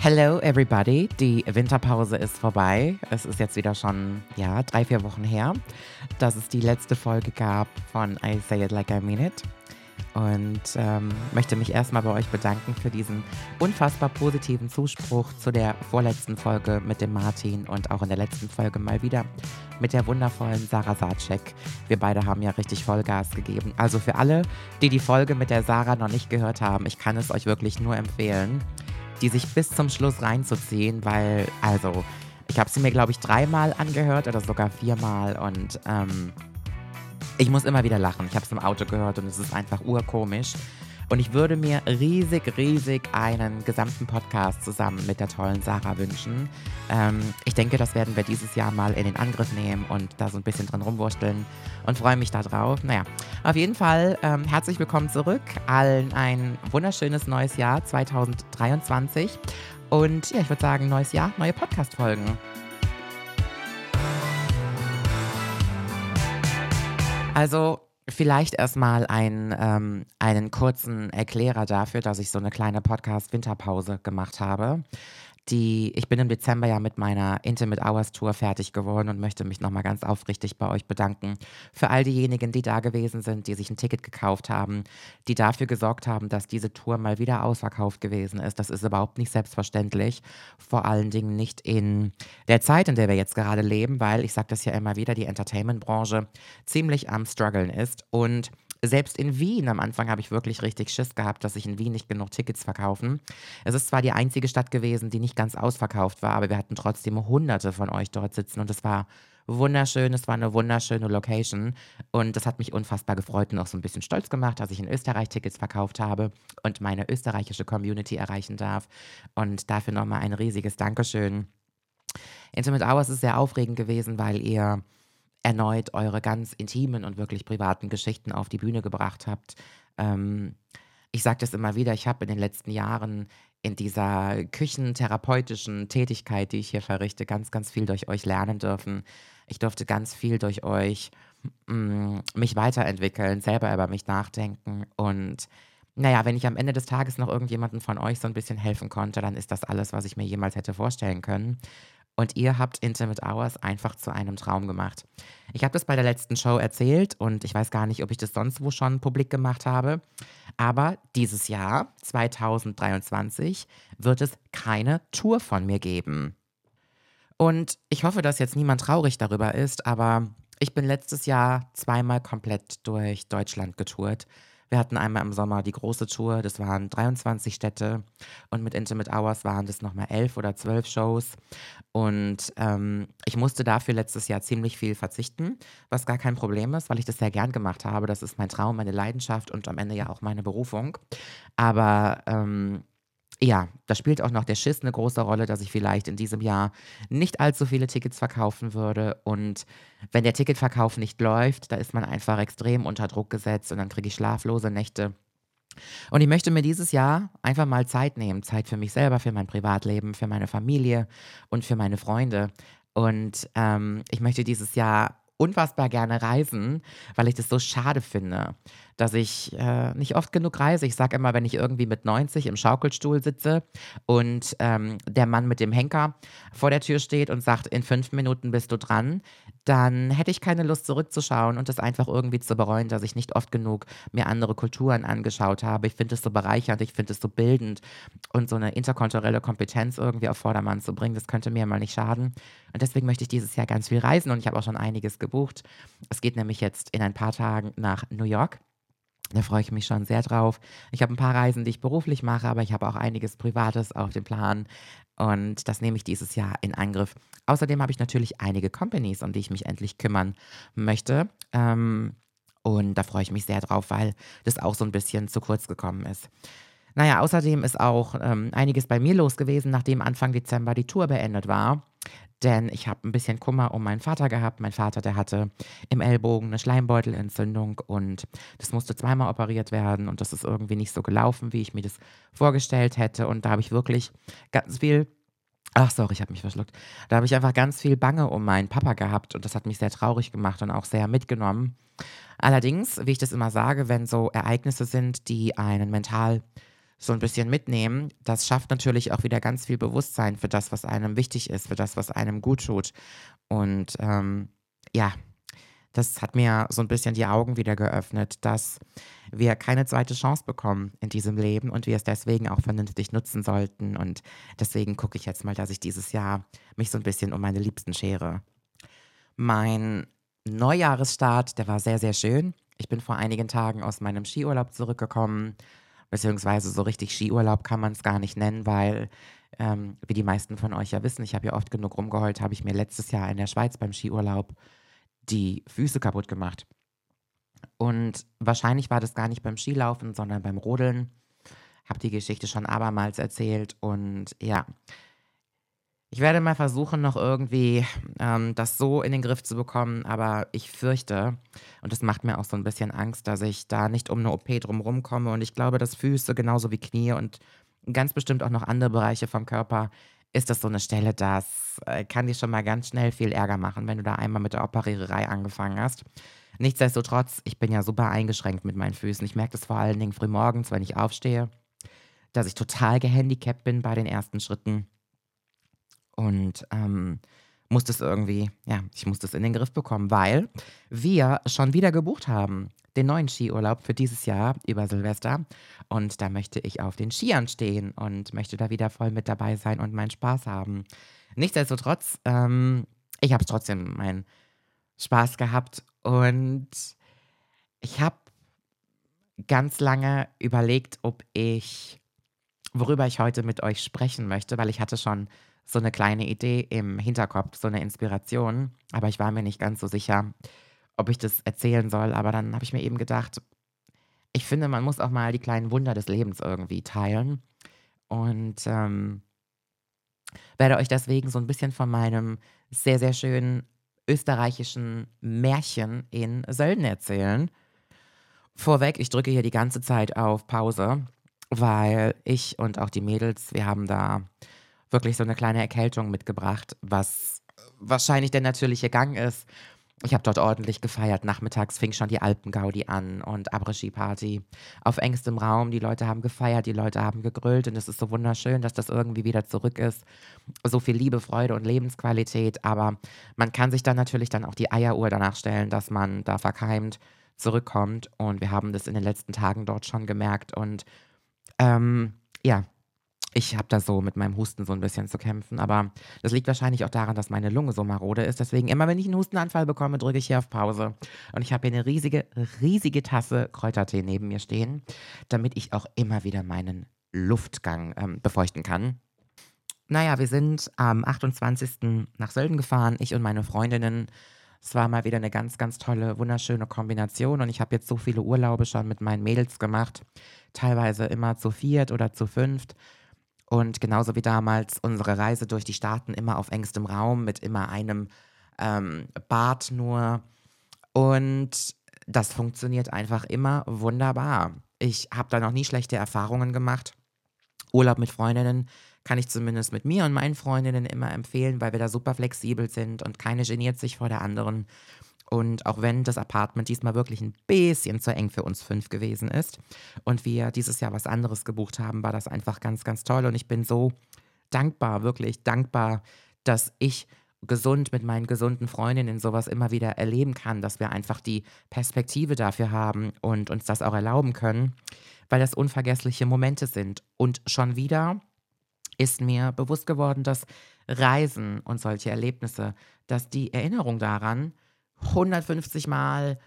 Hello everybody, die Winterpause ist vorbei. Es ist jetzt wieder schon, ja, drei, vier Wochen her, dass es die letzte Folge gab von I Say It Like I Mean It. Und ähm, möchte mich erstmal bei euch bedanken für diesen unfassbar positiven Zuspruch zu der vorletzten Folge mit dem Martin und auch in der letzten Folge mal wieder mit der wundervollen Sarah Sacek. Wir beide haben ja richtig Vollgas gegeben. Also für alle, die die Folge mit der Sarah noch nicht gehört haben, ich kann es euch wirklich nur empfehlen die sich bis zum Schluss reinzuziehen, weil, also, ich habe sie mir, glaube ich, dreimal angehört oder sogar viermal und ähm, ich muss immer wieder lachen. Ich habe es im Auto gehört und es ist einfach urkomisch. Und ich würde mir riesig, riesig einen gesamten Podcast zusammen mit der tollen Sarah wünschen. Ähm, ich denke, das werden wir dieses Jahr mal in den Angriff nehmen und da so ein bisschen drin rumwursteln und freue mich darauf. Naja, auf jeden Fall ähm, herzlich willkommen zurück. Allen ein wunderschönes neues Jahr 2023. Und ja, ich würde sagen, neues Jahr, neue Podcast-Folgen. Also, Vielleicht erstmal ein, ähm, einen kurzen Erklärer dafür, dass ich so eine kleine Podcast-Winterpause gemacht habe die, ich bin im Dezember ja mit meiner Intimate Hours Tour fertig geworden und möchte mich nochmal ganz aufrichtig bei euch bedanken. Für all diejenigen, die da gewesen sind, die sich ein Ticket gekauft haben, die dafür gesorgt haben, dass diese Tour mal wieder ausverkauft gewesen ist. Das ist überhaupt nicht selbstverständlich. Vor allen Dingen nicht in der Zeit, in der wir jetzt gerade leben, weil ich sage das ja immer wieder, die Entertainment-Branche ziemlich am struggeln ist und selbst in Wien am Anfang habe ich wirklich richtig Schiss gehabt, dass sich in Wien nicht genug Tickets verkaufen. Es ist zwar die einzige Stadt gewesen, die nicht ganz ausverkauft war, aber wir hatten trotzdem hunderte von euch dort sitzen und es war wunderschön, es war eine wunderschöne Location und das hat mich unfassbar gefreut und auch so ein bisschen stolz gemacht, dass ich in Österreich Tickets verkauft habe und meine österreichische Community erreichen darf und dafür nochmal ein riesiges Dankeschön. Intimate Hours ist sehr aufregend gewesen, weil ihr erneut eure ganz intimen und wirklich privaten Geschichten auf die Bühne gebracht habt. Ähm, ich sage das immer wieder, ich habe in den letzten Jahren in dieser küchentherapeutischen Tätigkeit, die ich hier verrichte, ganz, ganz viel durch euch lernen dürfen. Ich durfte ganz viel durch euch mm, mich weiterentwickeln, selber über mich nachdenken und naja, wenn ich am Ende des Tages noch irgendjemanden von euch so ein bisschen helfen konnte, dann ist das alles, was ich mir jemals hätte vorstellen können. Und ihr habt Intimate Hours einfach zu einem Traum gemacht. Ich habe das bei der letzten Show erzählt und ich weiß gar nicht, ob ich das sonst wo schon publik gemacht habe. Aber dieses Jahr, 2023, wird es keine Tour von mir geben. Und ich hoffe, dass jetzt niemand traurig darüber ist, aber ich bin letztes Jahr zweimal komplett durch Deutschland getourt. Wir hatten einmal im Sommer die große Tour, das waren 23 Städte und mit Intimate Hours waren das nochmal elf oder zwölf Shows. Und ähm, ich musste dafür letztes Jahr ziemlich viel verzichten, was gar kein Problem ist, weil ich das sehr gern gemacht habe. Das ist mein Traum, meine Leidenschaft und am Ende ja auch meine Berufung. Aber ähm, ja, da spielt auch noch der Schiss eine große Rolle, dass ich vielleicht in diesem Jahr nicht allzu viele Tickets verkaufen würde. Und wenn der Ticketverkauf nicht läuft, da ist man einfach extrem unter Druck gesetzt und dann kriege ich schlaflose Nächte. Und ich möchte mir dieses Jahr einfach mal Zeit nehmen. Zeit für mich selber, für mein Privatleben, für meine Familie und für meine Freunde. Und ähm, ich möchte dieses Jahr unfassbar gerne reisen, weil ich das so schade finde, dass ich äh, nicht oft genug reise. Ich sage immer, wenn ich irgendwie mit 90 im Schaukelstuhl sitze und ähm, der Mann mit dem Henker vor der Tür steht und sagt, in fünf Minuten bist du dran, dann hätte ich keine Lust zurückzuschauen und das einfach irgendwie zu bereuen, dass ich nicht oft genug mir andere Kulturen angeschaut habe. Ich finde es so bereichernd, ich finde es so bildend und so eine interkulturelle Kompetenz irgendwie auf Vordermann zu bringen, das könnte mir mal nicht schaden. Und deswegen möchte ich dieses Jahr ganz viel reisen und ich habe auch schon einiges gebucht. Es geht nämlich jetzt in ein paar Tagen nach New York. Da freue ich mich schon sehr drauf. Ich habe ein paar Reisen, die ich beruflich mache, aber ich habe auch einiges Privates auf dem Plan. Und das nehme ich dieses Jahr in Angriff. Außerdem habe ich natürlich einige Companies, um die ich mich endlich kümmern möchte. Ähm, und da freue ich mich sehr drauf, weil das auch so ein bisschen zu kurz gekommen ist. Naja, außerdem ist auch ähm, einiges bei mir los gewesen, nachdem Anfang Dezember die Tour beendet war denn ich habe ein bisschen Kummer um meinen Vater gehabt. Mein Vater, der hatte im Ellbogen eine Schleimbeutelentzündung und das musste zweimal operiert werden und das ist irgendwie nicht so gelaufen, wie ich mir das vorgestellt hätte. Und da habe ich wirklich ganz viel Ach, sorry, ich habe mich verschluckt. Da habe ich einfach ganz viel Bange um meinen Papa gehabt und das hat mich sehr traurig gemacht und auch sehr mitgenommen. Allerdings, wie ich das immer sage, wenn so Ereignisse sind, die einen mental so ein bisschen mitnehmen, das schafft natürlich auch wieder ganz viel Bewusstsein für das, was einem wichtig ist, für das, was einem gut tut. Und ähm, ja, das hat mir so ein bisschen die Augen wieder geöffnet, dass wir keine zweite Chance bekommen in diesem Leben und wir es deswegen auch vernünftig nutzen sollten. Und deswegen gucke ich jetzt mal, dass ich dieses Jahr mich so ein bisschen um meine Liebsten schere. Mein Neujahresstart, der war sehr, sehr schön. Ich bin vor einigen Tagen aus meinem Skiurlaub zurückgekommen, beziehungsweise so richtig Skiurlaub kann man es gar nicht nennen, weil, ähm, wie die meisten von euch ja wissen, ich habe ja oft genug rumgeheult, habe ich mir letztes Jahr in der Schweiz beim Skiurlaub die Füße kaputt gemacht. Und wahrscheinlich war das gar nicht beim Skilaufen, sondern beim Rodeln. Habe die Geschichte schon abermals erzählt und ja, ich werde mal versuchen, noch irgendwie ähm, das so in den Griff zu bekommen, aber ich fürchte, und das macht mir auch so ein bisschen Angst, dass ich da nicht um eine OP drumherum komme. Und ich glaube, dass Füße genauso wie Knie und ganz bestimmt auch noch andere Bereiche vom Körper ist das so eine Stelle, das äh, kann dir schon mal ganz schnell viel Ärger machen, wenn du da einmal mit der Operiererei angefangen hast. Nichtsdestotrotz, ich bin ja super eingeschränkt mit meinen Füßen. Ich merke das vor allen Dingen frühmorgens, wenn ich aufstehe, dass ich total gehandicapt bin bei den ersten Schritten. Und ähm, muss das irgendwie, ja, ich muss das in den Griff bekommen, weil wir schon wieder gebucht haben, den neuen Skiurlaub für dieses Jahr über Silvester. Und da möchte ich auf den Skiern stehen und möchte da wieder voll mit dabei sein und meinen Spaß haben. Nichtsdestotrotz, ähm, ich habe trotzdem meinen Spaß gehabt und ich habe ganz lange überlegt, ob ich, worüber ich heute mit euch sprechen möchte, weil ich hatte schon so eine kleine Idee im Hinterkopf, so eine Inspiration. Aber ich war mir nicht ganz so sicher, ob ich das erzählen soll. Aber dann habe ich mir eben gedacht, ich finde, man muss auch mal die kleinen Wunder des Lebens irgendwie teilen. Und ähm, werde euch deswegen so ein bisschen von meinem sehr, sehr schönen österreichischen Märchen in Sölden erzählen. Vorweg, ich drücke hier die ganze Zeit auf Pause, weil ich und auch die Mädels, wir haben da wirklich so eine kleine Erkältung mitgebracht, was wahrscheinlich der natürliche Gang ist. Ich habe dort ordentlich gefeiert. Nachmittags fing schon die Alpengaudi an und Après-Ski-Party auf engstem Raum. Die Leute haben gefeiert, die Leute haben gegrüllt und es ist so wunderschön, dass das irgendwie wieder zurück ist. So viel Liebe, Freude und Lebensqualität. Aber man kann sich dann natürlich dann auch die Eieruhr danach stellen, dass man da verkeimt zurückkommt. Und wir haben das in den letzten Tagen dort schon gemerkt. Und ähm, ja, ich habe da so mit meinem Husten so ein bisschen zu kämpfen, aber das liegt wahrscheinlich auch daran, dass meine Lunge so marode ist. Deswegen immer, wenn ich einen Hustenanfall bekomme, drücke ich hier auf Pause. Und ich habe hier eine riesige, riesige Tasse Kräutertee neben mir stehen, damit ich auch immer wieder meinen Luftgang ähm, befeuchten kann. Naja, wir sind am 28. nach Sölden gefahren, ich und meine Freundinnen. Es war mal wieder eine ganz, ganz tolle, wunderschöne Kombination und ich habe jetzt so viele Urlaube schon mit meinen Mädels gemacht. Teilweise immer zu viert oder zu fünft. Und genauso wie damals unsere Reise durch die Staaten immer auf engstem Raum mit immer einem ähm, Bad nur. Und das funktioniert einfach immer wunderbar. Ich habe da noch nie schlechte Erfahrungen gemacht. Urlaub mit Freundinnen kann ich zumindest mit mir und meinen Freundinnen immer empfehlen, weil wir da super flexibel sind und keine geniert sich vor der anderen. Und auch wenn das Apartment diesmal wirklich ein bisschen zu eng für uns fünf gewesen ist und wir dieses Jahr was anderes gebucht haben, war das einfach ganz, ganz toll. Und ich bin so dankbar, wirklich dankbar, dass ich gesund mit meinen gesunden Freundinnen sowas immer wieder erleben kann, dass wir einfach die Perspektive dafür haben und uns das auch erlauben können, weil das unvergessliche Momente sind. Und schon wieder ist mir bewusst geworden, dass Reisen und solche Erlebnisse, dass die Erinnerung daran 150 Mal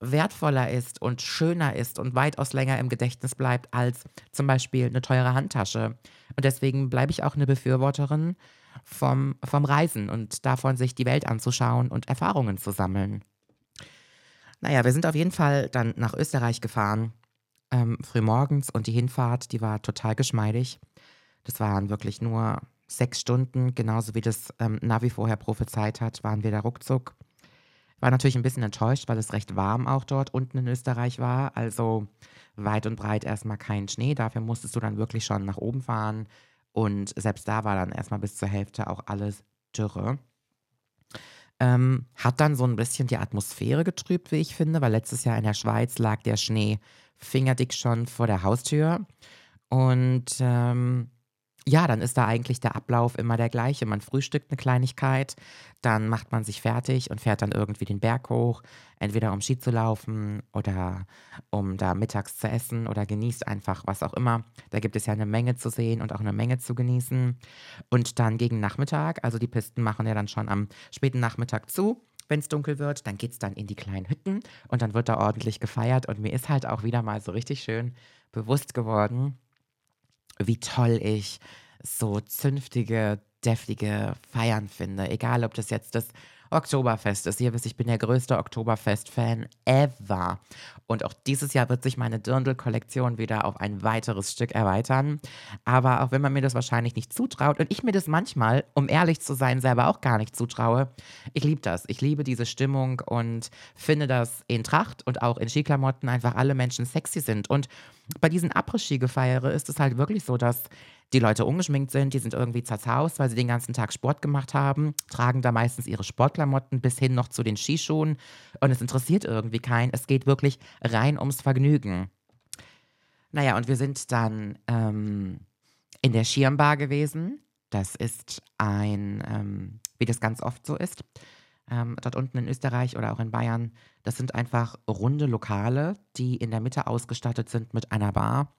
wertvoller ist und schöner ist und weitaus länger im Gedächtnis bleibt als zum Beispiel eine teure Handtasche. Und deswegen bleibe ich auch eine Befürworterin vom, vom Reisen und davon, sich die Welt anzuschauen und Erfahrungen zu sammeln. Naja, wir sind auf jeden Fall dann nach Österreich gefahren, ähm, frühmorgens und die Hinfahrt, die war total geschmeidig. Das waren wirklich nur sechs Stunden, genauso wie das ähm, Navi vorher prophezeit hat, waren wir da ruckzuck. War natürlich ein bisschen enttäuscht, weil es recht warm auch dort unten in Österreich war. Also weit und breit erstmal kein Schnee. Dafür musstest du dann wirklich schon nach oben fahren. Und selbst da war dann erstmal bis zur Hälfte auch alles Dürre. Ähm, hat dann so ein bisschen die Atmosphäre getrübt, wie ich finde, weil letztes Jahr in der Schweiz lag der Schnee fingerdick schon vor der Haustür. Und ähm, ja, dann ist da eigentlich der Ablauf immer der gleiche. Man frühstückt eine Kleinigkeit, dann macht man sich fertig und fährt dann irgendwie den Berg hoch, entweder um Ski zu laufen oder um da mittags zu essen oder genießt einfach was auch immer. Da gibt es ja eine Menge zu sehen und auch eine Menge zu genießen. Und dann gegen Nachmittag, also die Pisten machen ja dann schon am späten Nachmittag zu. Wenn es dunkel wird, dann geht es dann in die kleinen Hütten und dann wird da ordentlich gefeiert. Und mir ist halt auch wieder mal so richtig schön bewusst geworden, wie toll ich so zünftige, deftige Feiern finde. Egal, ob das jetzt das Oktoberfest ist. Ihr wisst, ich bin der größte Oktoberfest-Fan ever. Und auch dieses Jahr wird sich meine Dirndl-Kollektion wieder auf ein weiteres Stück erweitern. Aber auch wenn man mir das wahrscheinlich nicht zutraut und ich mir das manchmal, um ehrlich zu sein, selber auch gar nicht zutraue, ich liebe das. Ich liebe diese Stimmung und finde, dass in Tracht und auch in Skiklamotten einfach alle Menschen sexy sind. Und bei diesen Après-Ski-Gefeiere ist es halt wirklich so, dass die Leute ungeschminkt sind, die sind irgendwie zerzaust, weil sie den ganzen Tag Sport gemacht haben, tragen da meistens ihre Sportklamotten bis hin noch zu den Skischuhen und es interessiert irgendwie keinen. Es geht wirklich rein ums Vergnügen. Naja, und wir sind dann ähm, in der Schirmbar gewesen. Das ist ein, ähm, wie das ganz oft so ist, ähm, dort unten in Österreich oder auch in Bayern, das sind einfach runde Lokale, die in der Mitte ausgestattet sind mit einer Bar.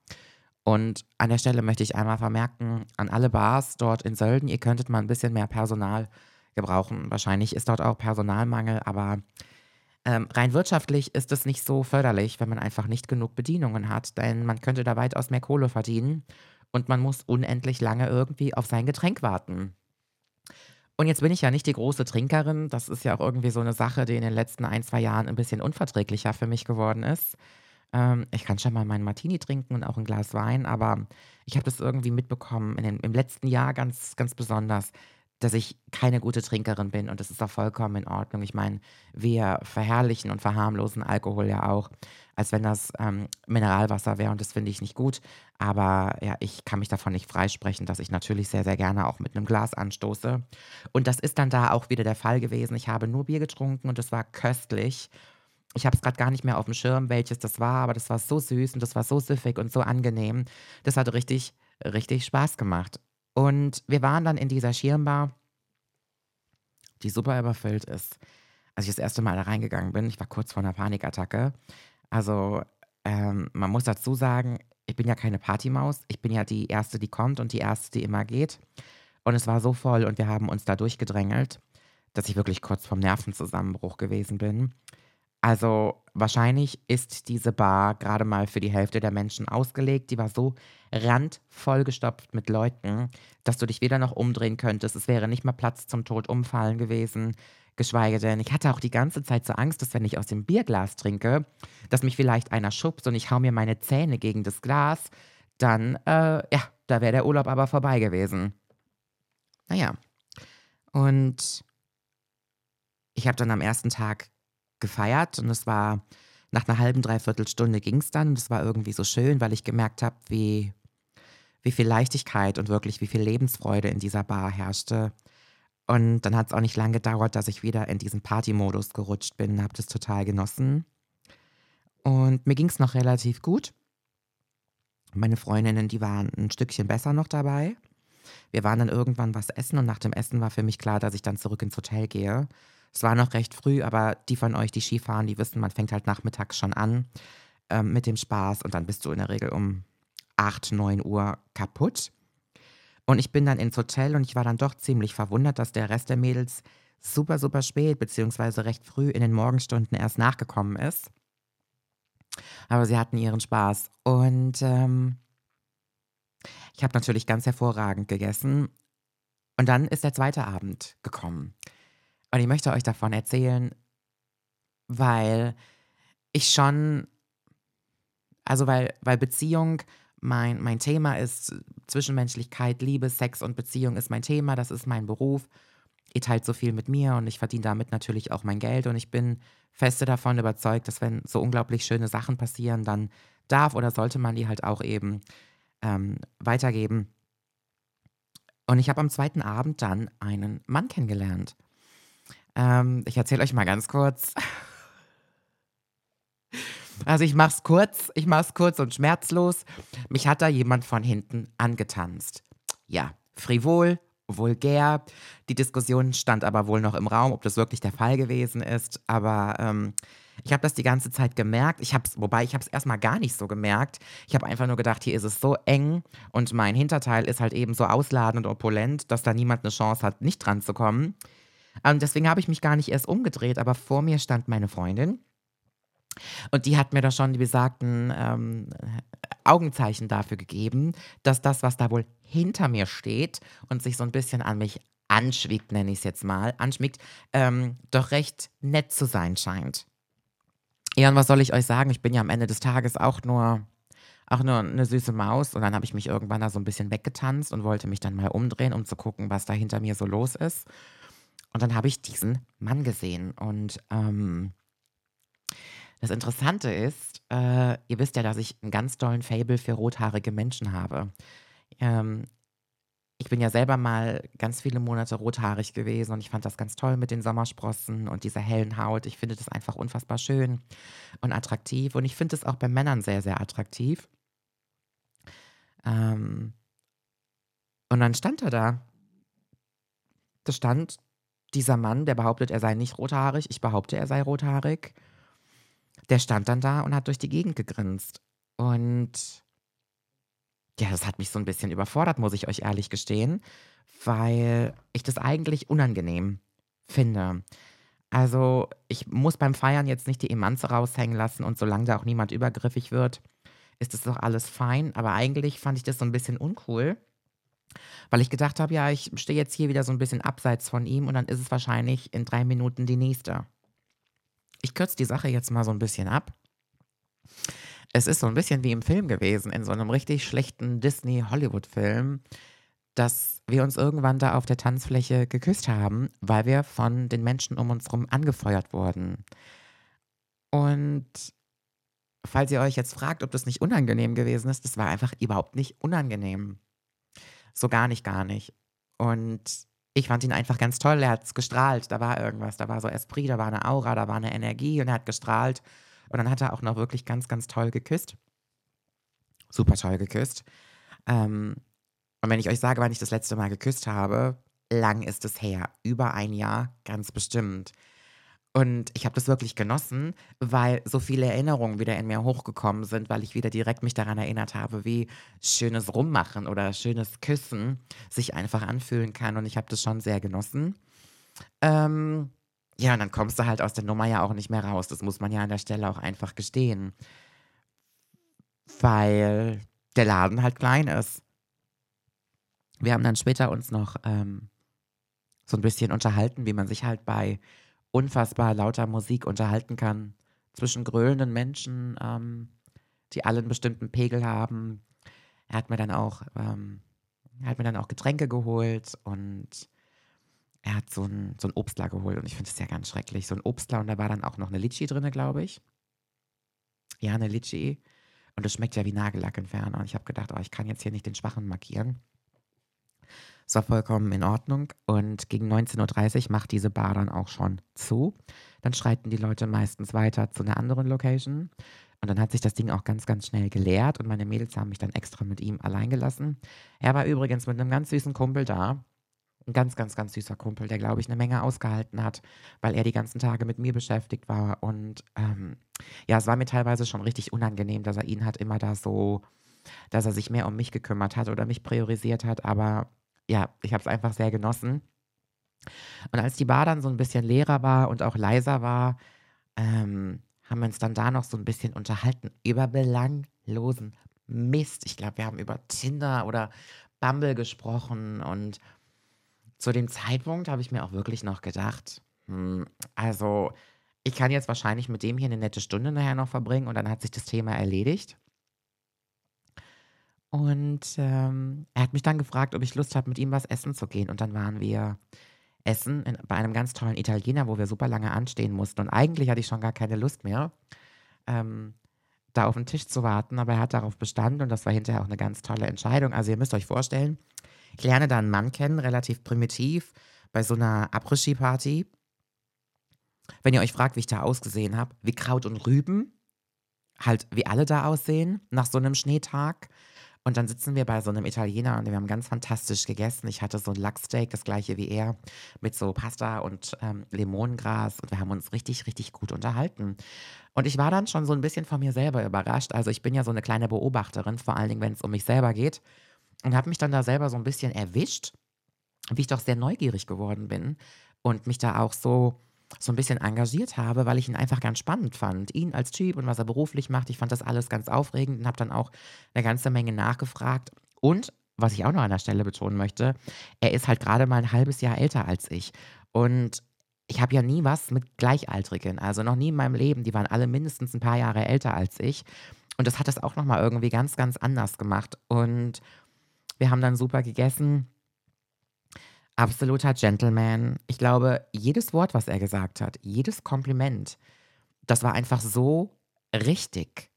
Und an der Stelle möchte ich einmal vermerken, an alle Bars dort in Sölden, ihr könntet mal ein bisschen mehr Personal gebrauchen. Wahrscheinlich ist dort auch Personalmangel, aber ähm, rein wirtschaftlich ist es nicht so förderlich, wenn man einfach nicht genug Bedienungen hat, denn man könnte da weitaus mehr Kohle verdienen und man muss unendlich lange irgendwie auf sein Getränk warten. Und jetzt bin ich ja nicht die große Trinkerin. Das ist ja auch irgendwie so eine Sache, die in den letzten ein, zwei Jahren ein bisschen unverträglicher für mich geworden ist. Ähm, ich kann schon mal meinen Martini trinken und auch ein Glas Wein, aber ich habe das irgendwie mitbekommen den, im letzten Jahr ganz, ganz besonders, dass ich keine gute Trinkerin bin und das ist auch vollkommen in Ordnung. Ich meine, wir verherrlichen und verharmlosen Alkohol ja auch, als wenn das ähm, Mineralwasser wäre und das finde ich nicht gut. Aber ja, ich kann mich davon nicht freisprechen, dass ich natürlich sehr, sehr gerne auch mit einem Glas anstoße. Und das ist dann da auch wieder der Fall gewesen. Ich habe nur Bier getrunken und es war köstlich. Ich habe es gerade gar nicht mehr auf dem Schirm, welches das war, aber das war so süß und das war so süffig und so angenehm. Das hat richtig, richtig Spaß gemacht. Und wir waren dann in dieser Schirmbar, die super überfüllt ist. Als ich das erste Mal da reingegangen bin, ich war kurz vor einer Panikattacke. Also, ähm, man muss dazu sagen, ich bin ja keine Partymaus. Ich bin ja die Erste, die kommt und die Erste, die immer geht. Und es war so voll und wir haben uns da durchgedrängelt, dass ich wirklich kurz vorm Nervenzusammenbruch gewesen bin. Also wahrscheinlich ist diese Bar gerade mal für die Hälfte der Menschen ausgelegt. Die war so randvoll gestopft mit Leuten, dass du dich weder noch umdrehen könntest. Es wäre nicht mal Platz zum Tod umfallen gewesen. Geschweige denn, ich hatte auch die ganze Zeit so Angst, dass wenn ich aus dem Bierglas trinke, dass mich vielleicht einer schubst und ich hau mir meine Zähne gegen das Glas, dann, äh, ja, da wäre der Urlaub aber vorbei gewesen. Naja. Und ich habe dann am ersten Tag gefeiert und es war nach einer halben, dreiviertel Stunde ging es dann und es war irgendwie so schön, weil ich gemerkt habe, wie, wie viel Leichtigkeit und wirklich wie viel Lebensfreude in dieser Bar herrschte. Und dann hat es auch nicht lange gedauert, dass ich wieder in diesen Party-Modus gerutscht bin, habe das total genossen. Und mir ging es noch relativ gut. Meine Freundinnen, die waren ein Stückchen besser noch dabei. Wir waren dann irgendwann was essen und nach dem Essen war für mich klar, dass ich dann zurück ins Hotel gehe. Es war noch recht früh, aber die von euch, die Skifahren, die wissen, man fängt halt nachmittags schon an ähm, mit dem Spaß und dann bist du in der Regel um 8, 9 Uhr kaputt. Und ich bin dann ins Hotel und ich war dann doch ziemlich verwundert, dass der Rest der Mädels super, super spät, beziehungsweise recht früh in den Morgenstunden erst nachgekommen ist. Aber sie hatten ihren Spaß. Und ähm, ich habe natürlich ganz hervorragend gegessen. Und dann ist der zweite Abend gekommen. Und ich möchte euch davon erzählen, weil ich schon, also weil, weil Beziehung mein, mein Thema ist, Zwischenmenschlichkeit, Liebe, Sex und Beziehung ist mein Thema, das ist mein Beruf. Ihr teilt so viel mit mir und ich verdiene damit natürlich auch mein Geld und ich bin feste davon überzeugt, dass wenn so unglaublich schöne Sachen passieren, dann darf oder sollte man die halt auch eben ähm, weitergeben. Und ich habe am zweiten Abend dann einen Mann kennengelernt. Ähm, ich erzähle euch mal ganz kurz. Also ich mach's kurz, ich mach's kurz und schmerzlos. Mich hat da jemand von hinten angetanzt. Ja, frivol, vulgär. Die Diskussion stand aber wohl noch im Raum, ob das wirklich der Fall gewesen ist. Aber ähm, ich habe das die ganze Zeit gemerkt. Ich hab's, wobei ich habe es erstmal gar nicht so gemerkt. Ich habe einfach nur gedacht, hier ist es so eng und mein Hinterteil ist halt eben so ausladend und opulent, dass da niemand eine Chance hat, nicht dran zu kommen. Und deswegen habe ich mich gar nicht erst umgedreht, aber vor mir stand meine Freundin. Und die hat mir da schon die besagten ähm, Augenzeichen dafür gegeben, dass das, was da wohl hinter mir steht und sich so ein bisschen an mich anschwiegt, nenne ich es jetzt mal, anschmiegt, ähm, doch recht nett zu sein scheint. Ja, und was soll ich euch sagen? Ich bin ja am Ende des Tages auch nur, auch nur eine süße Maus. Und dann habe ich mich irgendwann da so ein bisschen weggetanzt und wollte mich dann mal umdrehen, um zu gucken, was da hinter mir so los ist. Und dann habe ich diesen Mann gesehen. Und ähm, das Interessante ist, äh, ihr wisst ja, dass ich einen ganz tollen Fable für rothaarige Menschen habe. Ähm, ich bin ja selber mal ganz viele Monate rothaarig gewesen und ich fand das ganz toll mit den Sommersprossen und dieser hellen Haut. Ich finde das einfach unfassbar schön und attraktiv und ich finde es auch bei Männern sehr, sehr attraktiv. Ähm, und dann stand er da. Da stand dieser Mann, der behauptet, er sei nicht rothaarig. Ich behaupte, er sei rothaarig. Der stand dann da und hat durch die Gegend gegrinst. Und ja, das hat mich so ein bisschen überfordert, muss ich euch ehrlich gestehen, weil ich das eigentlich unangenehm finde. Also, ich muss beim Feiern jetzt nicht die Emanze raushängen lassen und solange da auch niemand übergriffig wird, ist das doch alles fein. Aber eigentlich fand ich das so ein bisschen uncool, weil ich gedacht habe, ja, ich stehe jetzt hier wieder so ein bisschen abseits von ihm und dann ist es wahrscheinlich in drei Minuten die nächste. Ich kürze die Sache jetzt mal so ein bisschen ab. Es ist so ein bisschen wie im Film gewesen, in so einem richtig schlechten Disney-Hollywood-Film, dass wir uns irgendwann da auf der Tanzfläche geküsst haben, weil wir von den Menschen um uns herum angefeuert wurden. Und falls ihr euch jetzt fragt, ob das nicht unangenehm gewesen ist, das war einfach überhaupt nicht unangenehm. So gar nicht, gar nicht. Und ich fand ihn einfach ganz toll. Er hat gestrahlt. Da war irgendwas. Da war so Esprit, da war eine Aura, da war eine Energie und er hat gestrahlt. Und dann hat er auch noch wirklich ganz, ganz toll geküsst. Super toll geküsst. Ähm, und wenn ich euch sage, wann ich das letzte Mal geküsst habe, lang ist es her. Über ein Jahr, ganz bestimmt. Und ich habe das wirklich genossen, weil so viele Erinnerungen wieder in mir hochgekommen sind, weil ich wieder direkt mich daran erinnert habe, wie schönes Rummachen oder schönes Küssen sich einfach anfühlen kann. Und ich habe das schon sehr genossen. Ähm, ja, und dann kommst du halt aus der Nummer ja auch nicht mehr raus. Das muss man ja an der Stelle auch einfach gestehen. Weil der Laden halt klein ist. Wir haben dann später uns noch ähm, so ein bisschen unterhalten, wie man sich halt bei unfassbar lauter Musik unterhalten kann. Zwischen gröhlenden Menschen, ähm, die alle einen bestimmten Pegel haben. Er hat mir dann auch, ähm, hat mir dann auch Getränke geholt und er hat so ein, so Obstler geholt und ich finde es ja ganz schrecklich. So ein Obstler und da war dann auch noch eine Litschi drin, glaube ich. Ja, eine Litschi. Und das schmeckt ja wie Nagellackentferner. Und ich habe gedacht, oh, ich kann jetzt hier nicht den Schwachen markieren. Es war vollkommen in Ordnung. Und gegen 19.30 Uhr macht diese Bar dann auch schon zu. Dann schreiten die Leute meistens weiter zu einer anderen Location. Und dann hat sich das Ding auch ganz, ganz schnell geleert. Und meine Mädels haben mich dann extra mit ihm allein gelassen. Er war übrigens mit einem ganz süßen Kumpel da. Ein ganz, ganz, ganz süßer Kumpel, der, glaube ich, eine Menge ausgehalten hat, weil er die ganzen Tage mit mir beschäftigt war. Und ähm, ja, es war mir teilweise schon richtig unangenehm, dass er ihn hat immer da so, dass er sich mehr um mich gekümmert hat oder mich priorisiert hat. Aber ja, ich habe es einfach sehr genossen. Und als die Bar dann so ein bisschen leerer war und auch leiser war, ähm, haben wir uns dann da noch so ein bisschen unterhalten über belanglosen Mist. Ich glaube, wir haben über Tinder oder Bumble gesprochen und zu dem Zeitpunkt habe ich mir auch wirklich noch gedacht, hm, also ich kann jetzt wahrscheinlich mit dem hier eine nette Stunde nachher noch verbringen und dann hat sich das Thema erledigt. Und ähm, er hat mich dann gefragt, ob ich Lust habe, mit ihm was essen zu gehen. Und dann waren wir essen in, bei einem ganz tollen Italiener, wo wir super lange anstehen mussten. Und eigentlich hatte ich schon gar keine Lust mehr, ähm, da auf den Tisch zu warten. Aber er hat darauf bestanden und das war hinterher auch eine ganz tolle Entscheidung. Also ihr müsst euch vorstellen, ich lerne da einen Mann kennen, relativ primitiv, bei so einer Après-Ski-Party. Wenn ihr euch fragt, wie ich da ausgesehen habe, wie Kraut und Rüben. halt wie alle da aussehen nach so einem Schneetag. Und dann sitzen wir bei so einem Italiener und wir haben ganz fantastisch gegessen. Ich hatte so ein Lachsteak, das gleiche wie er, mit so Pasta und ähm, Limonengras. Und wir haben uns richtig, richtig gut unterhalten. Und ich war dann schon so ein bisschen von mir selber überrascht. Also ich bin ja so eine kleine Beobachterin, vor allen Dingen, wenn es um mich selber geht. Und habe mich dann da selber so ein bisschen erwischt, wie ich doch sehr neugierig geworden bin und mich da auch so so ein bisschen engagiert habe, weil ich ihn einfach ganz spannend fand. Ihn als Typ und was er beruflich macht. Ich fand das alles ganz aufregend und habe dann auch eine ganze Menge nachgefragt. Und was ich auch noch an der Stelle betonen möchte, er ist halt gerade mal ein halbes Jahr älter als ich. Und ich habe ja nie was mit Gleichaltrigen, also noch nie in meinem Leben. Die waren alle mindestens ein paar Jahre älter als ich. Und das hat es auch nochmal irgendwie ganz, ganz anders gemacht. Und wir haben dann super gegessen. Absoluter Gentleman. Ich glaube, jedes Wort, was er gesagt hat, jedes Kompliment, das war einfach so richtig.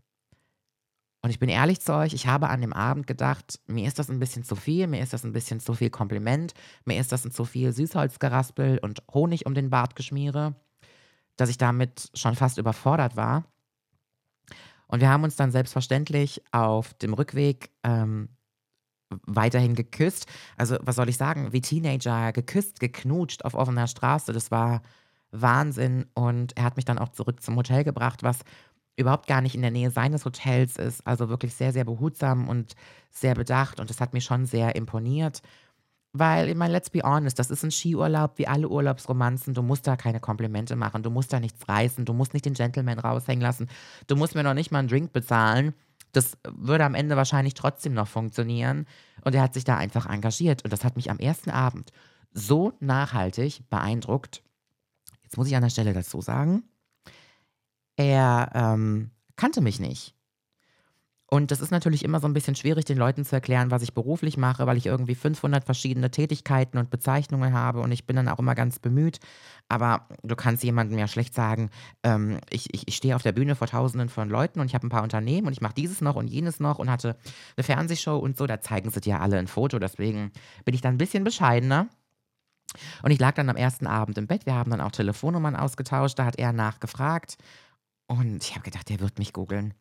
Und ich bin ehrlich zu euch, ich habe an dem Abend gedacht, mir ist das ein bisschen zu viel, mir ist das ein bisschen zu viel Kompliment, mir ist das ein zu viel Süßholzgeraspel und Honig um den Bart geschmiere, dass ich damit schon fast überfordert war. Und wir haben uns dann selbstverständlich auf dem Rückweg ähm, weiterhin geküsst. Also, was soll ich sagen? Wie Teenager geküsst, geknutscht auf offener Straße. Das war Wahnsinn. Und er hat mich dann auch zurück zum Hotel gebracht, was überhaupt gar nicht in der Nähe seines Hotels ist. Also wirklich sehr, sehr behutsam und sehr bedacht. Und das hat mir schon sehr imponiert. Weil, ich meine, let's be honest, das ist ein Skiurlaub wie alle Urlaubsromanzen. Du musst da keine Komplimente machen, du musst da nichts reißen, du musst nicht den Gentleman raushängen lassen, du musst mir noch nicht mal einen Drink bezahlen. Das würde am Ende wahrscheinlich trotzdem noch funktionieren. Und er hat sich da einfach engagiert. Und das hat mich am ersten Abend so nachhaltig beeindruckt. Jetzt muss ich an der Stelle dazu sagen, er ähm, kannte mich nicht. Und das ist natürlich immer so ein bisschen schwierig, den Leuten zu erklären, was ich beruflich mache, weil ich irgendwie 500 verschiedene Tätigkeiten und Bezeichnungen habe und ich bin dann auch immer ganz bemüht. Aber du kannst jemandem ja schlecht sagen, ähm, ich, ich, ich stehe auf der Bühne vor Tausenden von Leuten und ich habe ein paar Unternehmen und ich mache dieses noch und jenes noch und hatte eine Fernsehshow und so. Da zeigen sie dir alle ein Foto. Deswegen bin ich dann ein bisschen bescheidener. Und ich lag dann am ersten Abend im Bett. Wir haben dann auch Telefonnummern ausgetauscht. Da hat er nachgefragt. Und ich habe gedacht, der wird mich googeln.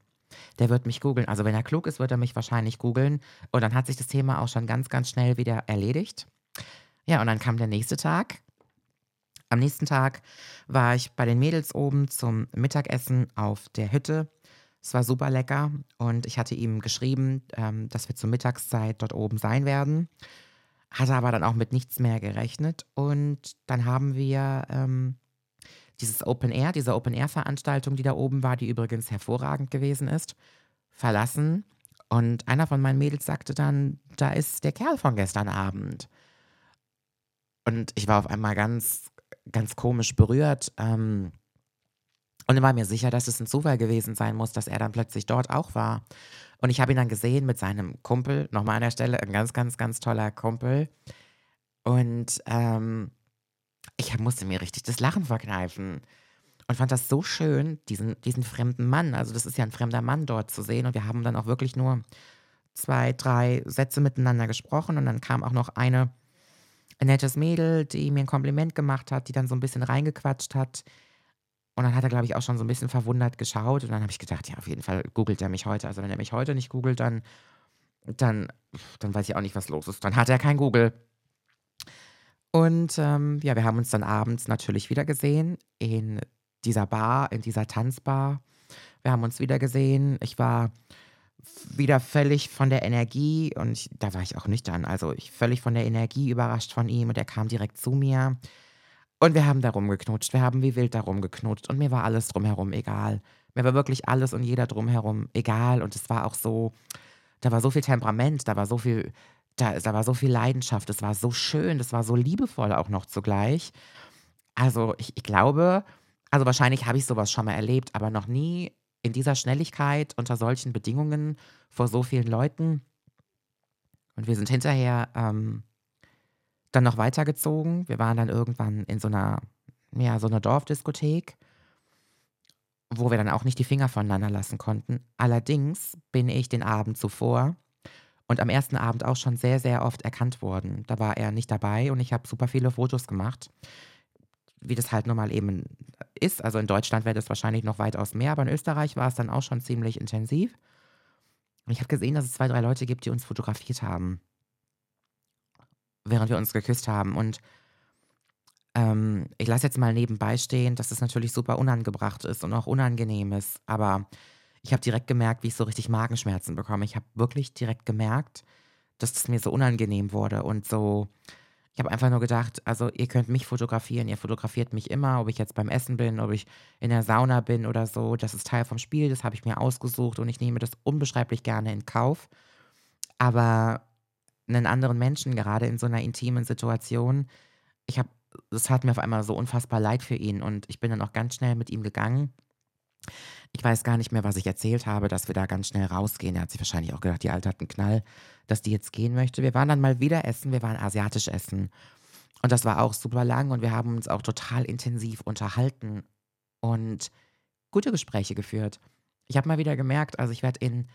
Der wird mich googeln. Also wenn er klug ist, wird er mich wahrscheinlich googeln. Und dann hat sich das Thema auch schon ganz, ganz schnell wieder erledigt. Ja, und dann kam der nächste Tag. Am nächsten Tag war ich bei den Mädels oben zum Mittagessen auf der Hütte. Es war super lecker und ich hatte ihm geschrieben, ähm, dass wir zur Mittagszeit dort oben sein werden. Hatte aber dann auch mit nichts mehr gerechnet. Und dann haben wir ähm, dieses Open Air, diese Open Air-Veranstaltung, die da oben war, die übrigens hervorragend gewesen ist, verlassen. Und einer von meinen Mädels sagte dann, da ist der Kerl von gestern Abend. Und ich war auf einmal ganz, ganz komisch berührt. Ähm, und war mir sicher, dass es ein Zufall gewesen sein muss, dass er dann plötzlich dort auch war. Und ich habe ihn dann gesehen mit seinem Kumpel, nochmal an der Stelle, ein ganz, ganz, ganz toller Kumpel. Und ähm, ich musste mir richtig das Lachen verkneifen und fand das so schön, diesen, diesen fremden Mann. Also, das ist ja ein fremder Mann dort zu sehen. Und wir haben dann auch wirklich nur zwei, drei Sätze miteinander gesprochen. Und dann kam auch noch eine, ein nettes Mädel, die mir ein Kompliment gemacht hat, die dann so ein bisschen reingequatscht hat. Und dann hat er, glaube ich, auch schon so ein bisschen verwundert geschaut. Und dann habe ich gedacht, ja, auf jeden Fall googelt er mich heute. Also, wenn er mich heute nicht googelt, dann, dann, dann weiß ich auch nicht, was los ist. Dann hat er kein Google. Und ähm, ja, wir haben uns dann abends natürlich wieder gesehen in dieser Bar, in dieser Tanzbar. Wir haben uns wieder gesehen. Ich war wieder völlig von der Energie und ich, da war ich auch nüchtern. Also ich völlig von der Energie überrascht von ihm und er kam direkt zu mir. Und wir haben da rumgeknutscht. Wir haben wie wild da rumgeknutscht und mir war alles drumherum egal. Mir war wirklich alles und jeder drumherum egal und es war auch so, da war so viel Temperament, da war so viel da, da war so viel Leidenschaft, es war so schön, das war so liebevoll auch noch zugleich. Also ich, ich glaube, also wahrscheinlich habe ich sowas schon mal erlebt, aber noch nie in dieser Schnelligkeit unter solchen Bedingungen vor so vielen Leuten. Und wir sind hinterher ähm, dann noch weitergezogen. Wir waren dann irgendwann in so einer, ja, so einer Dorfdiskothek, wo wir dann auch nicht die Finger voneinander lassen konnten. Allerdings bin ich den Abend zuvor und am ersten Abend auch schon sehr, sehr oft erkannt worden. Da war er nicht dabei und ich habe super viele Fotos gemacht, wie das halt nun mal eben ist. Also in Deutschland wäre das wahrscheinlich noch weitaus mehr, aber in Österreich war es dann auch schon ziemlich intensiv. Und ich habe gesehen, dass es zwei, drei Leute gibt, die uns fotografiert haben, während wir uns geküsst haben. Und ähm, ich lasse jetzt mal nebenbei stehen, dass es natürlich super unangebracht ist und auch unangenehm ist. Aber ich habe direkt gemerkt, wie ich so richtig Magenschmerzen bekomme. Ich habe wirklich direkt gemerkt, dass es mir so unangenehm wurde und so. Ich habe einfach nur gedacht, also ihr könnt mich fotografieren, ihr fotografiert mich immer, ob ich jetzt beim Essen bin, ob ich in der Sauna bin oder so. Das ist Teil vom Spiel, das habe ich mir ausgesucht und ich nehme das unbeschreiblich gerne in Kauf. Aber einen anderen Menschen, gerade in so einer intimen Situation, ich habe, es hat mir auf einmal so unfassbar leid für ihn und ich bin dann auch ganz schnell mit ihm gegangen. Ich weiß gar nicht mehr, was ich erzählt habe, dass wir da ganz schnell rausgehen. Er hat sich wahrscheinlich auch gedacht, die Alte hat einen Knall, dass die jetzt gehen möchte. Wir waren dann mal wieder essen, wir waren asiatisch essen. Und das war auch super lang und wir haben uns auch total intensiv unterhalten und gute Gespräche geführt. Ich habe mal wieder gemerkt, also ich werde in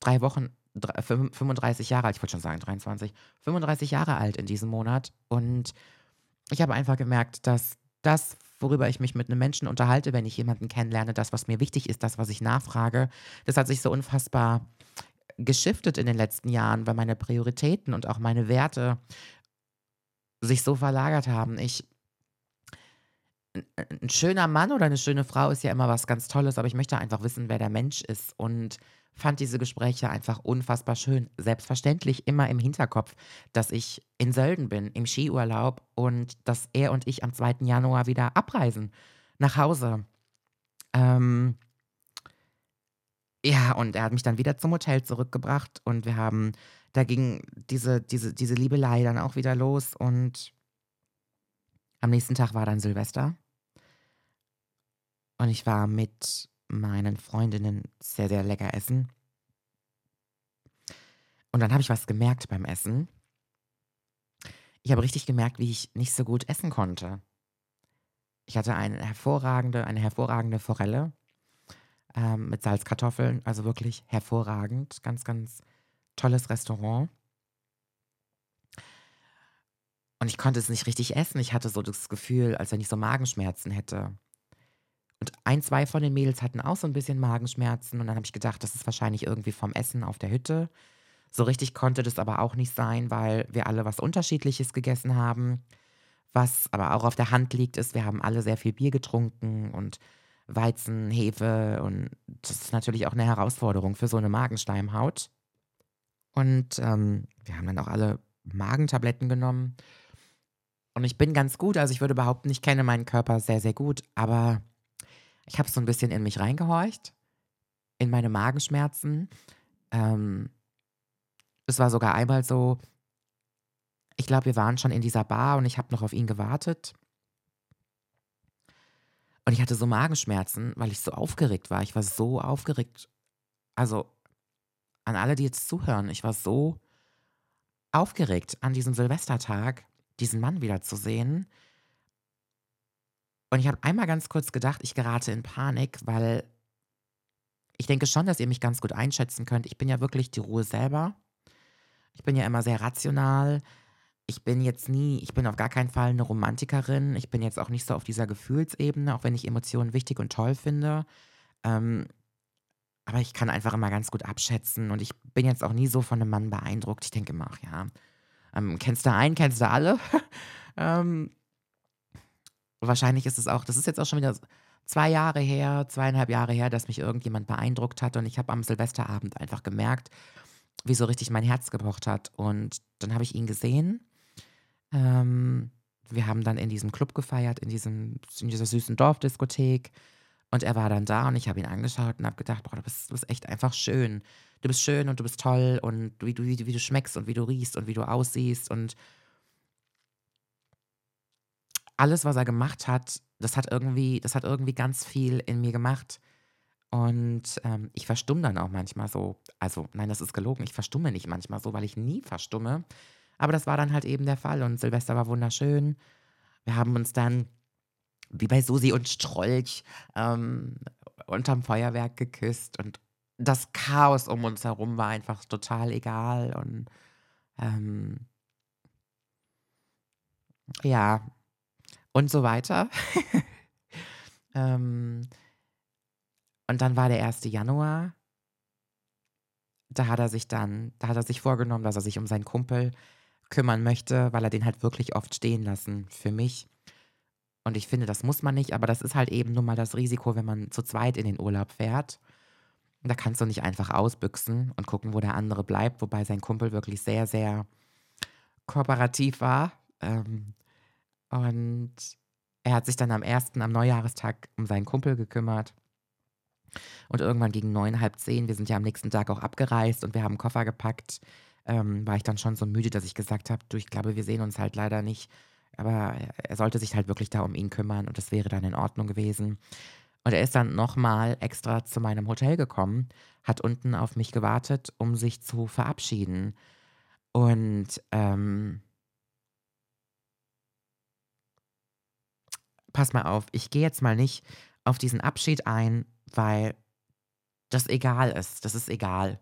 drei Wochen 35 Jahre alt, ich wollte schon sagen 23, 35 Jahre alt in diesem Monat. Und ich habe einfach gemerkt, dass das, worüber ich mich mit einem Menschen unterhalte, wenn ich jemanden kennenlerne, das, was mir wichtig ist, das, was ich nachfrage, das hat sich so unfassbar geschiftet in den letzten Jahren, weil meine Prioritäten und auch meine Werte sich so verlagert haben. Ich ein schöner Mann oder eine schöne Frau ist ja immer was ganz Tolles, aber ich möchte einfach wissen, wer der Mensch ist und fand diese Gespräche einfach unfassbar schön. Selbstverständlich immer im Hinterkopf, dass ich in Sölden bin, im Skiurlaub und dass er und ich am 2. Januar wieder abreisen nach Hause. Ähm, ja, und er hat mich dann wieder zum Hotel zurückgebracht und wir haben, da ging diese, diese, diese Liebelei dann auch wieder los und am nächsten Tag war dann Silvester. Und ich war mit meinen Freundinnen sehr, sehr lecker essen. Und dann habe ich was gemerkt beim Essen. Ich habe richtig gemerkt, wie ich nicht so gut essen konnte. Ich hatte eine hervorragende, eine hervorragende Forelle ähm, mit Salzkartoffeln, also wirklich hervorragend. Ganz, ganz tolles Restaurant. Und ich konnte es nicht richtig essen. Ich hatte so das Gefühl, als wenn ich so Magenschmerzen hätte. Und ein, zwei von den Mädels hatten auch so ein bisschen Magenschmerzen. Und dann habe ich gedacht, das ist wahrscheinlich irgendwie vom Essen auf der Hütte. So richtig konnte das aber auch nicht sein, weil wir alle was Unterschiedliches gegessen haben. Was aber auch auf der Hand liegt, ist, wir haben alle sehr viel Bier getrunken und Weizen, Hefe. Und das ist natürlich auch eine Herausforderung für so eine Magenschleimhaut. Und ähm, wir haben dann auch alle Magentabletten genommen. Und ich bin ganz gut, also ich würde behaupten, ich kenne meinen Körper sehr, sehr gut, aber ich habe so ein bisschen in mich reingehorcht, in meine Magenschmerzen. Ähm, es war sogar einmal so, ich glaube, wir waren schon in dieser Bar und ich habe noch auf ihn gewartet. Und ich hatte so Magenschmerzen, weil ich so aufgeregt war. Ich war so aufgeregt. Also an alle, die jetzt zuhören, ich war so aufgeregt an diesem Silvestertag, diesen Mann wiederzusehen. Und ich habe einmal ganz kurz gedacht, ich gerate in Panik, weil ich denke schon, dass ihr mich ganz gut einschätzen könnt. Ich bin ja wirklich die Ruhe selber. Ich bin ja immer sehr rational. Ich bin jetzt nie, ich bin auf gar keinen Fall eine Romantikerin. Ich bin jetzt auch nicht so auf dieser Gefühlsebene, auch wenn ich Emotionen wichtig und toll finde. Ähm, aber ich kann einfach immer ganz gut abschätzen und ich bin jetzt auch nie so von einem Mann beeindruckt. Ich denke immer, ach ja, ähm, kennst du einen, kennst du alle? ähm, wahrscheinlich ist es auch, das ist jetzt auch schon wieder zwei Jahre her, zweieinhalb Jahre her, dass mich irgendjemand beeindruckt hat und ich habe am Silvesterabend einfach gemerkt, wie so richtig mein Herz gepocht hat. Und dann habe ich ihn gesehen. Ähm, wir haben dann in diesem Club gefeiert, in, diesem, in dieser süßen Dorfdiskothek. Und er war dann da und ich habe ihn angeschaut und habe gedacht, boah, du bist, du bist echt einfach schön. Du bist schön und du bist toll und wie du, wie, wie du schmeckst und wie du riechst und wie du aussiehst und alles, was er gemacht hat, das hat irgendwie, das hat irgendwie ganz viel in mir gemacht. Und ähm, ich verstumme dann auch manchmal so. Also, nein, das ist gelogen. Ich verstumme nicht manchmal so, weil ich nie verstumme. Aber das war dann halt eben der Fall. Und Silvester war wunderschön. Wir haben uns dann, wie bei Susi und Strolch, ähm, unterm Feuerwerk geküsst. Und das Chaos um uns herum war einfach total egal. Und ähm, ja, und so weiter. Ähm, und dann war der 1. Januar. Da hat er sich dann, da hat er sich vorgenommen, dass er sich um seinen Kumpel kümmern möchte, weil er den halt wirklich oft stehen lassen für mich. Und ich finde, das muss man nicht, aber das ist halt eben nun mal das Risiko, wenn man zu zweit in den Urlaub fährt. Da kannst du nicht einfach ausbüchsen und gucken, wo der andere bleibt, wobei sein Kumpel wirklich sehr, sehr kooperativ war. Ähm, und er hat sich dann am ersten, am Neujahrestag um seinen Kumpel gekümmert. Und irgendwann gegen neun, halb zehn, wir sind ja am nächsten Tag auch abgereist und wir haben einen Koffer gepackt, ähm, war ich dann schon so müde, dass ich gesagt habe, du, ich glaube, wir sehen uns halt leider nicht. Aber er sollte sich halt wirklich da um ihn kümmern und das wäre dann in Ordnung gewesen. Und er ist dann nochmal extra zu meinem Hotel gekommen, hat unten auf mich gewartet, um sich zu verabschieden. Und ähm, pass mal auf, ich gehe jetzt mal nicht auf diesen Abschied ein, weil das egal ist. Das ist egal.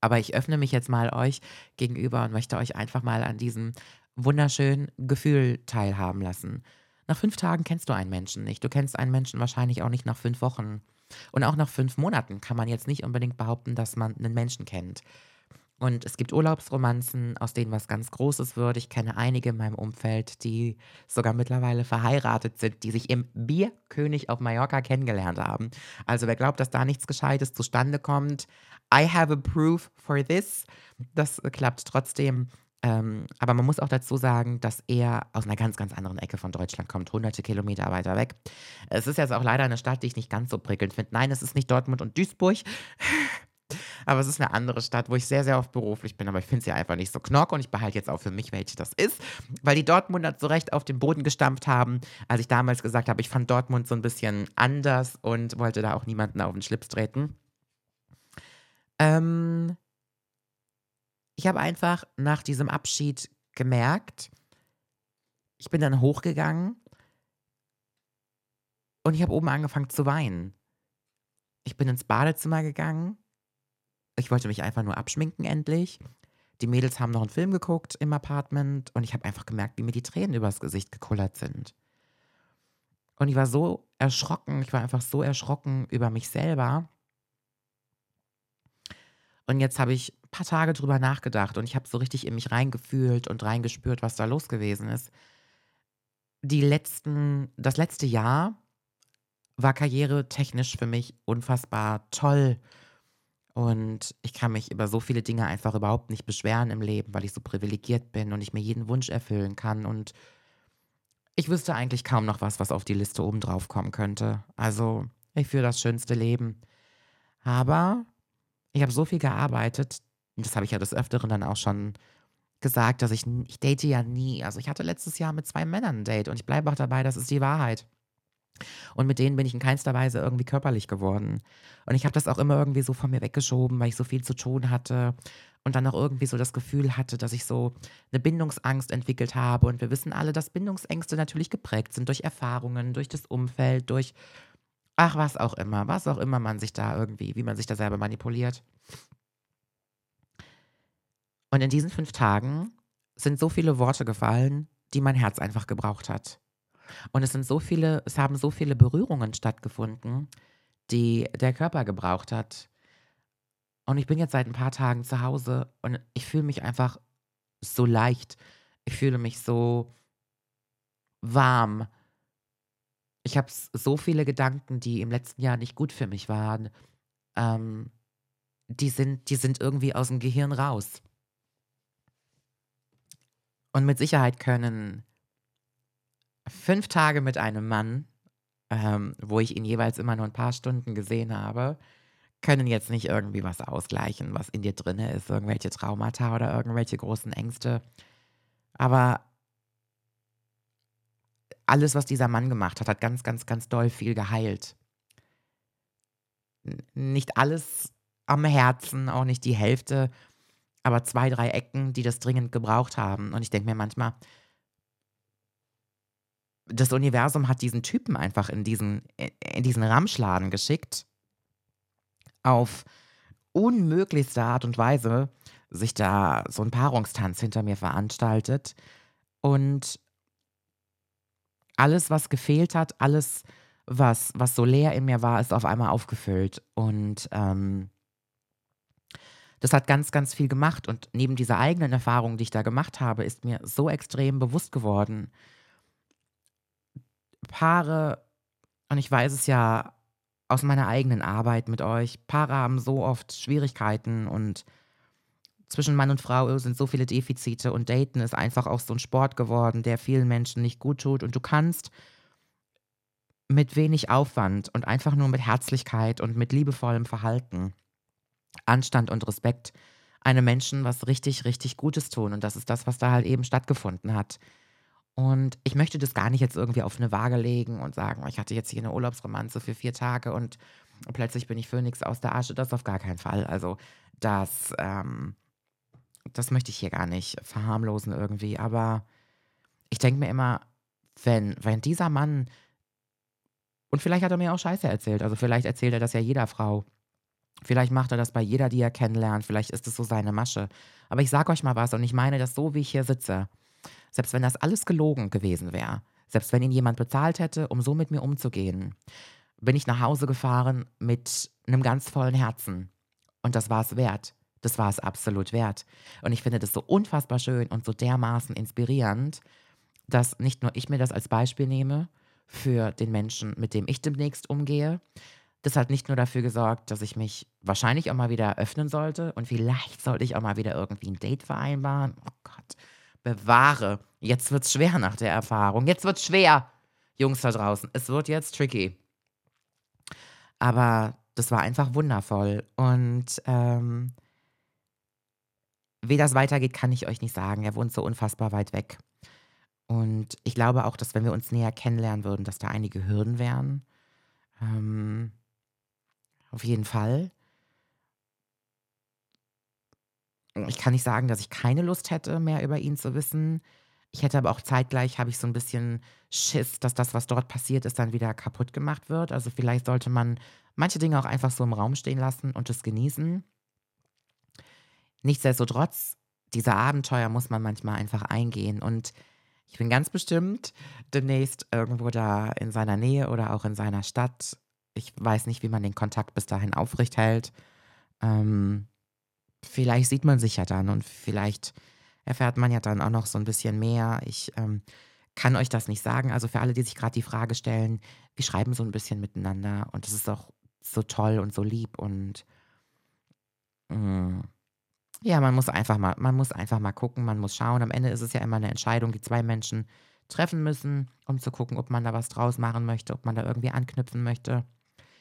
Aber ich öffne mich jetzt mal euch gegenüber und möchte euch einfach mal an diesem wunderschönen Gefühl teilhaben lassen. Nach fünf Tagen kennst du einen Menschen nicht. Du kennst einen Menschen wahrscheinlich auch nicht nach fünf Wochen. Und auch nach fünf Monaten kann man jetzt nicht unbedingt behaupten, dass man einen Menschen kennt. Und es gibt Urlaubsromanzen, aus denen was ganz Großes wird. Ich kenne einige in meinem Umfeld, die sogar mittlerweile verheiratet sind, die sich im Bierkönig auf Mallorca kennengelernt haben. Also wer glaubt, dass da nichts Gescheites zustande kommt, I have a proof for this. Das klappt trotzdem. Ähm, aber man muss auch dazu sagen, dass er aus einer ganz, ganz anderen Ecke von Deutschland kommt, hunderte Kilometer weiter weg. Es ist jetzt auch leider eine Stadt, die ich nicht ganz so prickelnd finde. Nein, es ist nicht Dortmund und Duisburg. Aber es ist eine andere Stadt, wo ich sehr, sehr oft beruflich bin. Aber ich finde sie einfach nicht so knock und ich behalte jetzt auch für mich, welche das ist. Weil die Dortmunder zu Recht auf den Boden gestampft haben, als ich damals gesagt habe, ich fand Dortmund so ein bisschen anders und wollte da auch niemanden auf den Schlips treten. Ähm, ich habe einfach nach diesem Abschied gemerkt, ich bin dann hochgegangen und ich habe oben angefangen zu weinen. Ich bin ins Badezimmer gegangen ich wollte mich einfach nur abschminken endlich. Die Mädels haben noch einen Film geguckt im Apartment und ich habe einfach gemerkt, wie mir die Tränen übers Gesicht gekullert sind. Und ich war so erschrocken, ich war einfach so erschrocken über mich selber. Und jetzt habe ich ein paar Tage drüber nachgedacht und ich habe so richtig in mich reingefühlt und reingespürt, was da los gewesen ist. Die letzten, das letzte Jahr war karrieretechnisch für mich unfassbar toll und ich kann mich über so viele Dinge einfach überhaupt nicht beschweren im Leben, weil ich so privilegiert bin und ich mir jeden Wunsch erfüllen kann. Und ich wüsste eigentlich kaum noch was, was auf die Liste oben drauf kommen könnte. Also, ich führe das schönste Leben. Aber ich habe so viel gearbeitet, das habe ich ja des Öfteren dann auch schon gesagt, dass ich, ich date ja nie. Also ich hatte letztes Jahr mit zwei Männern ein Date und ich bleibe auch dabei, das ist die Wahrheit. Und mit denen bin ich in keinster Weise irgendwie körperlich geworden. Und ich habe das auch immer irgendwie so von mir weggeschoben, weil ich so viel zu tun hatte und dann auch irgendwie so das Gefühl hatte, dass ich so eine Bindungsangst entwickelt habe. Und wir wissen alle, dass Bindungsängste natürlich geprägt sind durch Erfahrungen, durch das Umfeld, durch, ach, was auch immer, was auch immer man sich da irgendwie, wie man sich da selber manipuliert. Und in diesen fünf Tagen sind so viele Worte gefallen, die mein Herz einfach gebraucht hat. Und es sind so viele, es haben so viele Berührungen stattgefunden, die der Körper gebraucht hat. Und ich bin jetzt seit ein paar Tagen zu Hause und ich fühle mich einfach so leicht. Ich fühle mich so warm. Ich habe so viele Gedanken, die im letzten Jahr nicht gut für mich waren. Ähm, die, sind, die sind irgendwie aus dem Gehirn raus. Und mit Sicherheit können fünf Tage mit einem Mann, ähm, wo ich ihn jeweils immer nur ein paar Stunden gesehen habe, können jetzt nicht irgendwie was ausgleichen, was in dir drin ist, irgendwelche Traumata oder irgendwelche großen Ängste. Aber alles, was dieser Mann gemacht hat, hat ganz, ganz, ganz doll viel geheilt. Nicht alles am Herzen, auch nicht die Hälfte, aber zwei, drei Ecken, die das dringend gebraucht haben. Und ich denke mir manchmal, das Universum hat diesen Typen einfach in diesen, in diesen Ramschladen geschickt, auf unmöglichste Art und Weise sich da so ein Paarungstanz hinter mir veranstaltet und alles, was gefehlt hat, alles, was, was so leer in mir war, ist auf einmal aufgefüllt. Und ähm, das hat ganz, ganz viel gemacht. Und neben dieser eigenen Erfahrung, die ich da gemacht habe, ist mir so extrem bewusst geworden, Paare, und ich weiß es ja aus meiner eigenen Arbeit mit euch, Paare haben so oft Schwierigkeiten und zwischen Mann und Frau sind so viele Defizite und Daten ist einfach auch so ein Sport geworden, der vielen Menschen nicht gut tut. Und du kannst mit wenig Aufwand und einfach nur mit Herzlichkeit und mit liebevollem Verhalten, Anstand und Respekt einem Menschen was richtig, richtig Gutes tun. Und das ist das, was da halt eben stattgefunden hat. Und ich möchte das gar nicht jetzt irgendwie auf eine Waage legen und sagen, ich hatte jetzt hier eine Urlaubsromanze für vier Tage und plötzlich bin ich Phönix aus der Asche. Das auf gar keinen Fall. Also das, ähm, das möchte ich hier gar nicht verharmlosen irgendwie. Aber ich denke mir immer, wenn, wenn dieser Mann, und vielleicht hat er mir auch Scheiße erzählt, also vielleicht erzählt er das ja jeder Frau. Vielleicht macht er das bei jeder, die er kennenlernt. Vielleicht ist es so seine Masche. Aber ich sag euch mal was und ich meine das so, wie ich hier sitze. Selbst wenn das alles gelogen gewesen wäre, selbst wenn ihn jemand bezahlt hätte, um so mit mir umzugehen, bin ich nach Hause gefahren mit einem ganz vollen Herzen. Und das war es wert. Das war es absolut wert. Und ich finde das so unfassbar schön und so dermaßen inspirierend, dass nicht nur ich mir das als Beispiel nehme für den Menschen, mit dem ich demnächst umgehe. Das hat nicht nur dafür gesorgt, dass ich mich wahrscheinlich auch mal wieder öffnen sollte und vielleicht sollte ich auch mal wieder irgendwie ein Date vereinbaren. Oh Gott, bewahre. Jetzt wird's schwer nach der Erfahrung. Jetzt wird's schwer, Jungs da draußen. Es wird jetzt tricky. Aber das war einfach wundervoll. Und ähm, wie das weitergeht, kann ich euch nicht sagen. Er wohnt so unfassbar weit weg. Und ich glaube auch, dass wenn wir uns näher kennenlernen würden, dass da einige Hürden wären. Ähm, auf jeden Fall. Ich kann nicht sagen, dass ich keine Lust hätte, mehr über ihn zu wissen. Ich hätte aber auch zeitgleich, habe ich so ein bisschen Schiss, dass das, was dort passiert ist, dann wieder kaputt gemacht wird. Also vielleicht sollte man manche Dinge auch einfach so im Raum stehen lassen und es genießen. Nichtsdestotrotz, diese Abenteuer muss man manchmal einfach eingehen. Und ich bin ganz bestimmt demnächst irgendwo da in seiner Nähe oder auch in seiner Stadt. Ich weiß nicht, wie man den Kontakt bis dahin aufrecht hält. Ähm, vielleicht sieht man sich ja dann und vielleicht erfährt man ja dann auch noch so ein bisschen mehr. Ich ähm, kann euch das nicht sagen. Also für alle, die sich gerade die Frage stellen, wir schreiben so ein bisschen miteinander und das ist auch so toll und so lieb und mh, mm, ja, man muss einfach mal, man muss einfach mal gucken, man muss schauen. Am Ende ist es ja immer eine Entscheidung, die zwei Menschen treffen müssen, um zu gucken, ob man da was draus machen möchte, ob man da irgendwie anknüpfen möchte.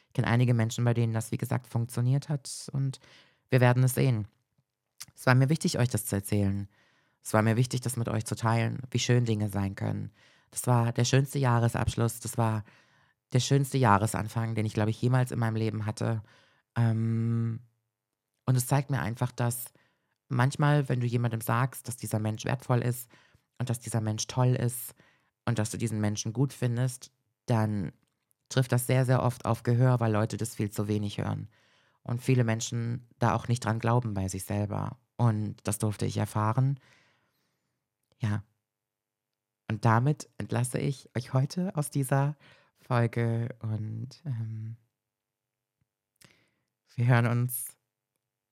Ich kenne einige Menschen, bei denen das, wie gesagt, funktioniert hat und wir werden es sehen. Es war mir wichtig, euch das zu erzählen. Es war mir wichtig, das mit euch zu teilen, wie schön Dinge sein können. Das war der schönste Jahresabschluss, das war der schönste Jahresanfang, den ich, glaube ich, jemals in meinem Leben hatte. Ähm, und es zeigt mir einfach, dass manchmal, wenn du jemandem sagst, dass dieser Mensch wertvoll ist und dass dieser Mensch toll ist und dass du diesen Menschen gut findest, dann trifft das sehr, sehr oft auf Gehör, weil Leute das viel zu wenig hören. Und viele Menschen da auch nicht dran glauben bei sich selber. Und das durfte ich erfahren. Ja. Und damit entlasse ich euch heute aus dieser Folge und ähm, wir hören uns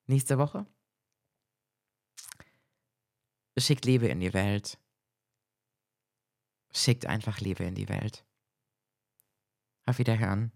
nächste Woche. Schickt Liebe in die Welt. Schickt einfach Liebe in die Welt. Auf Wiederhören.